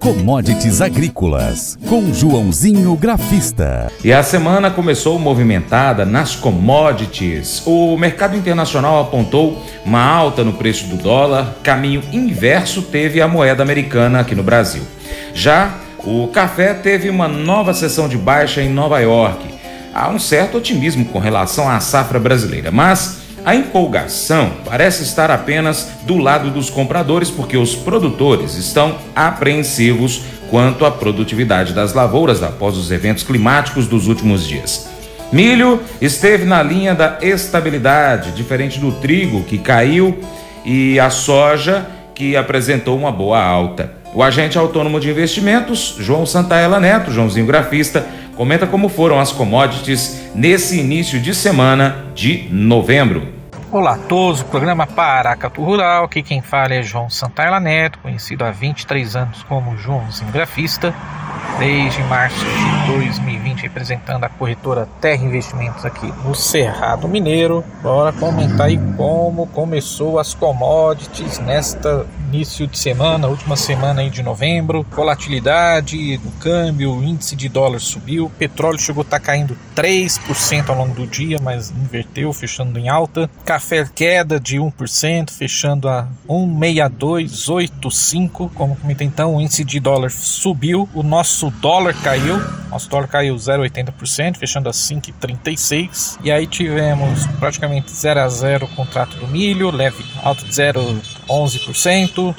Commodities Agrícolas, com Joãozinho Grafista. E a semana começou movimentada nas commodities. O mercado internacional apontou uma alta no preço do dólar, caminho inverso teve a moeda americana aqui no Brasil. Já o café teve uma nova sessão de baixa em Nova York. Há um certo otimismo com relação à safra brasileira, mas a empolgação parece estar apenas do lado dos compradores, porque os produtores estão apreensivos quanto à produtividade das lavouras após os eventos climáticos dos últimos dias. Milho esteve na linha da estabilidade, diferente do trigo, que caiu, e a soja, que apresentou uma boa alta. O agente autônomo de investimentos, João Santaella Neto, Joãozinho Grafista, comenta como foram as commodities nesse início de semana de novembro. Olá a todos, o programa Paracatu Rural, aqui quem fala é João Santaella Neto, conhecido há 23 anos como Joãozinho Grafista, desde março de 2020 representando a corretora Terra Investimentos aqui no Cerrado Mineiro. Bora comentar aí como começou as commodities nesta início de semana, última semana aí de novembro, volatilidade do câmbio, o índice de dólar subiu, o petróleo chegou a estar tá caindo 3% ao longo do dia, mas inverteu, fechando em alta. Café queda de 1%, fechando a 1,6285, como comentei então, o índice de dólar subiu, o nosso dólar caiu, nosso dólar caiu 0,80%, fechando a 5,36. E aí tivemos praticamente 0 a 0 o contrato do milho, leve alto de 0,11%.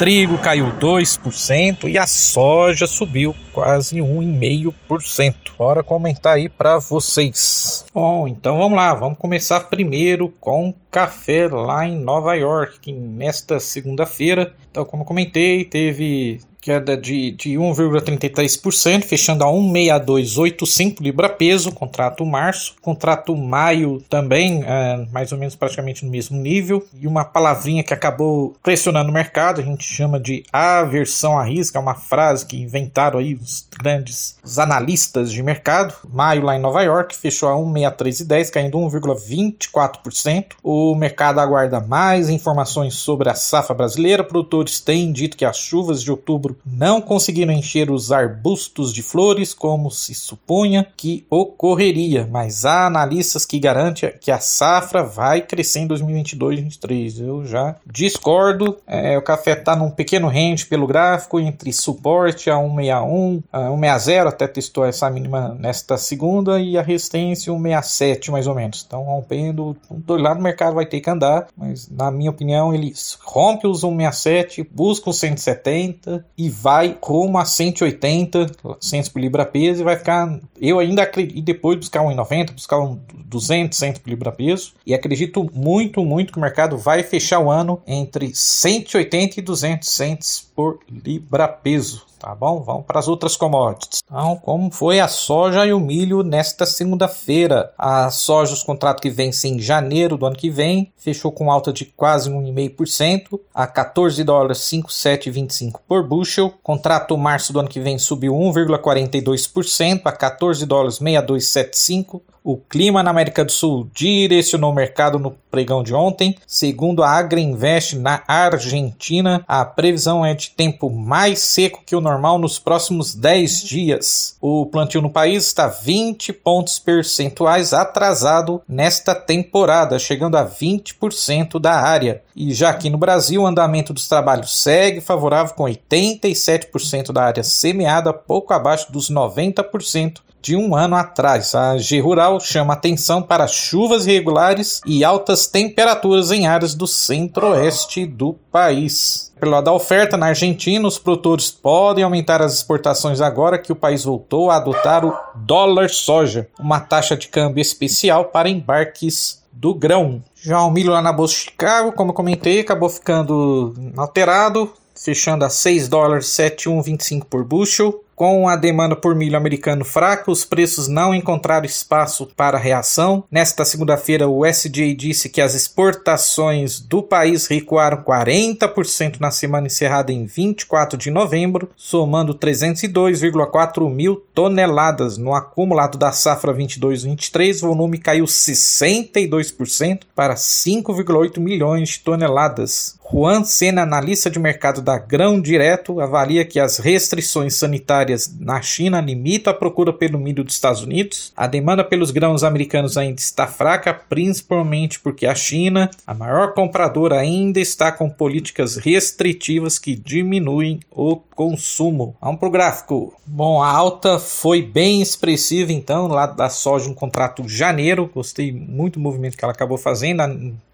Trigo caiu 2% e a soja subiu quase 1,5%. Bora comentar aí para vocês. Bom, então vamos lá, vamos começar primeiro com café lá em Nova York, nesta segunda-feira, então como comentei, teve queda de, de 1,33%, fechando a 16285 libra peso, contrato março, contrato maio também, é, mais ou menos praticamente no mesmo nível, e uma palavrinha que acabou pressionando o mercado, a gente chama de aversão à risca, é uma frase que inventaram aí os grandes os analistas de mercado. Maio lá em Nova York fechou a 16310, caindo 1,24%. O mercado aguarda mais informações sobre a safra brasileira. Produtores têm dito que as chuvas de outubro outubro não conseguiram encher os arbustos de flores como se supunha que ocorreria, mas há analistas que garantem que a safra vai crescer em 2022 2023. Eu já discordo. É, o café está num pequeno range pelo gráfico entre suporte a 161, a 160, até testou essa mínima nesta segunda, e a resistência 167 mais ou menos. Então rompendo, do lado do mercado vai ter que andar, mas na minha opinião ele rompe os 167, busca os 170 e vai rumo a 180 centos por libra peso e vai ficar. Eu ainda acredito. Depois buscar 1,90, buscar um 200 centos por libra peso. E acredito muito, muito que o mercado vai fechar o ano entre 180 e 200 centos por libra peso tá bom? Vamos para as outras commodities. Então, como foi a soja e o milho nesta segunda-feira? A soja, os contratos que vencem em janeiro do ano que vem, fechou com alta de quase 1,5% a 14 dólares 5,725 por bushel. Contrato março do ano que vem subiu 1,42% a 14 dólares 6275 o clima na América do Sul direcionou o mercado no pregão de ontem. Segundo a Agriinvest na Argentina, a previsão é de tempo mais seco que o normal nos próximos 10 dias. O plantio no país está 20 pontos percentuais atrasado nesta temporada, chegando a 20% da área. E já aqui no Brasil, o andamento dos trabalhos segue favorável com 87% da área semeada, pouco abaixo dos 90% de um ano atrás. A G Rural chama atenção para chuvas irregulares e altas temperaturas em áreas do centro-oeste do país. Pelo lado da oferta, na Argentina, os produtores podem aumentar as exportações agora que o país voltou a adotar o dólar soja, uma taxa de câmbio especial para embarques do grão. Já o milho lá na Bolsa de Chicago, como comentei, acabou ficando alterado, fechando a 6 dólares 7,125 por bushel. Com a demanda por milho americano fraca, os preços não encontraram espaço para reação. Nesta segunda-feira, o SDA disse que as exportações do país recuaram 40% na semana encerrada em 24 de novembro, somando 302,4 mil toneladas. No acumulado da safra 22-23, o volume caiu 62% para 5,8 milhões de toneladas. Juan Sena, analista de mercado da Grão Direto, avalia que as restrições sanitárias na China limitam a procura pelo milho dos Estados Unidos. A demanda pelos grãos americanos ainda está fraca, principalmente porque a China, a maior compradora, ainda está com políticas restritivas que diminuem o consumo. Vamos para o gráfico. Bom, a alta foi bem expressiva então, lá da soja, um contrato janeiro. Gostei muito do movimento que ela acabou fazendo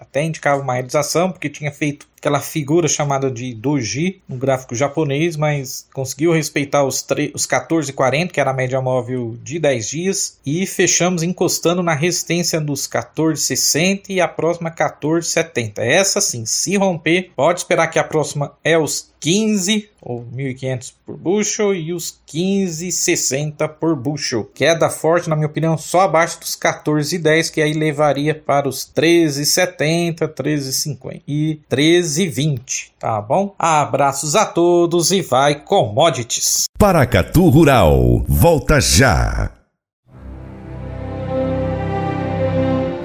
até indicava uma realização, porque tinha feito aquela figura chamada de doji no gráfico japonês, mas conseguiu respeitar os, os 14,40, que era a média móvel de 10 dias, e fechamos encostando na resistência dos 14,60 e a próxima 14,70. Essa sim, se romper, pode esperar que a próxima é os 15 ou 1.500 por bushel e os 15,60 por bushel. Queda forte, na minha opinião, só abaixo dos 14,10, que aí levaria para os 13,70, 13,50 e 13,20, tá bom? Abraços a todos e vai commodities. Paracatu Rural, volta já.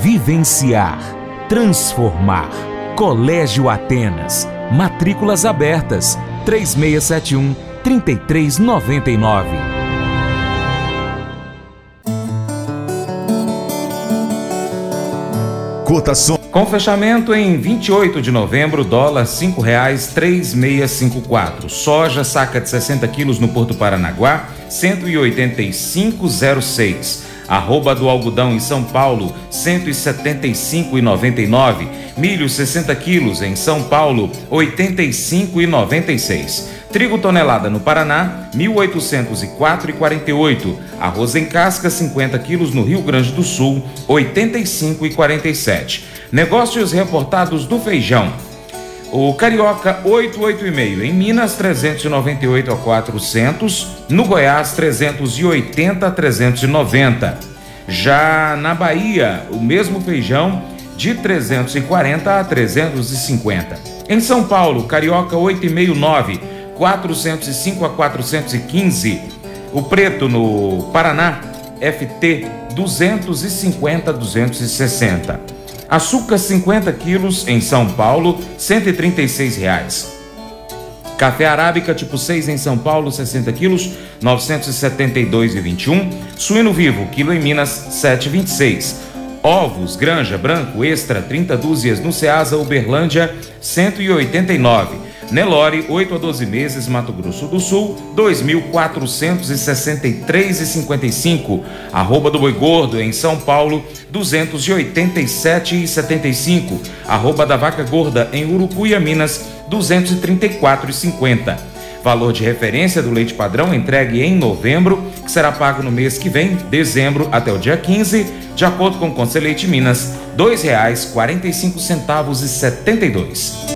vivenciar, transformar. Colégio Atenas. Matrículas abertas. 3671 3399. Cotação. Com fechamento em 28 de novembro, dólar R$ 5,3654. Soja saca de 60 quilos no Porto Paranaguá, 185,06. Arroba do algodão em São Paulo, 175,99. Milho 60 quilos em São Paulo, 85,96. Trigo tonelada no Paraná, 1.804,48. Arroz em casca 50 quilos no Rio Grande do Sul, 85,47. Negócios reportados do feijão. O Carioca 885 em Minas 398 a 400, no Goiás 380 a 390. Já na Bahia, o mesmo feijão de 340 a 350. Em São Paulo, Carioca 869, 405 a 415. O preto no Paraná, FT 250 a 260. Açúcar 50 quilos em São Paulo, 136 reais. Café arábica tipo 6 em São Paulo, 60 quilos, 972,21. Suíno vivo, quilo em Minas, 7,26. Ovos, granja, branco, extra, 30 dúzias no Ceasa, Uberlândia, 189. Nelore, 8 a 12 meses, Mato Grosso do Sul, 2.463,55. Arroba do Boi Gordo, em São Paulo, 287,75. Arroba da Vaca Gorda, em Urucuia, Minas, 234,50. Valor de referência do leite padrão entregue em novembro, que será pago no mês que vem, dezembro, até o dia 15, de acordo com o Conselheite Minas, R$ 2,45,72.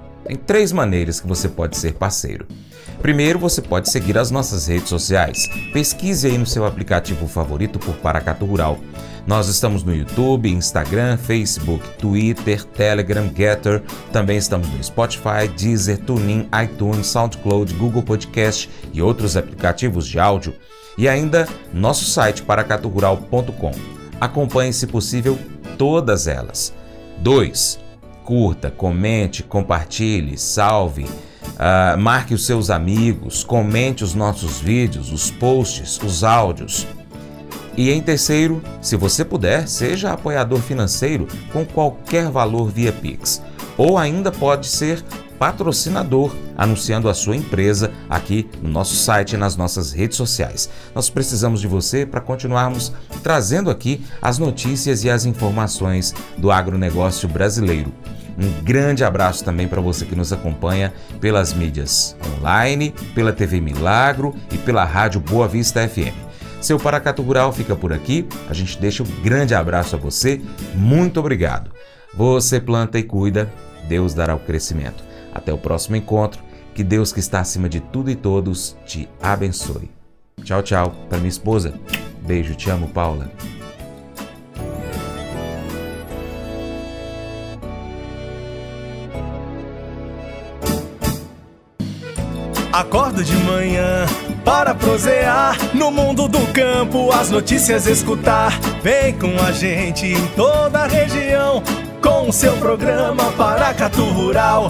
Tem três maneiras que você pode ser parceiro. Primeiro, você pode seguir as nossas redes sociais. Pesquise aí no seu aplicativo favorito por Paracatu Rural. Nós estamos no YouTube, Instagram, Facebook, Twitter, Telegram, Getter. Também estamos no Spotify, Deezer, TuneIn, iTunes, SoundCloud, Google Podcast e outros aplicativos de áudio. E ainda nosso site paracaturural.com. Acompanhe, se possível, todas elas. 2. Curta, comente, compartilhe, salve, uh, marque os seus amigos, comente os nossos vídeos, os posts, os áudios. E em terceiro, se você puder, seja apoiador financeiro com qualquer valor via Pix. Ou ainda pode ser patrocinador, anunciando a sua empresa aqui no nosso site e nas nossas redes sociais. Nós precisamos de você para continuarmos trazendo aqui as notícias e as informações do agronegócio brasileiro. Um grande abraço também para você que nos acompanha pelas mídias online, pela TV Milagro e pela Rádio Boa Vista FM. Seu Paracatu Rural fica por aqui. A gente deixa um grande abraço a você. Muito obrigado. Você planta e cuida, Deus dará o crescimento. Até o próximo encontro. Que Deus que está acima de tudo e todos te abençoe. Tchau, tchau. Para minha esposa. Beijo, te amo, Paula. Acordo de manhã para prosear no mundo do campo, as notícias escutar. Vem com a gente em toda a região com o seu programa Paracatu Rural.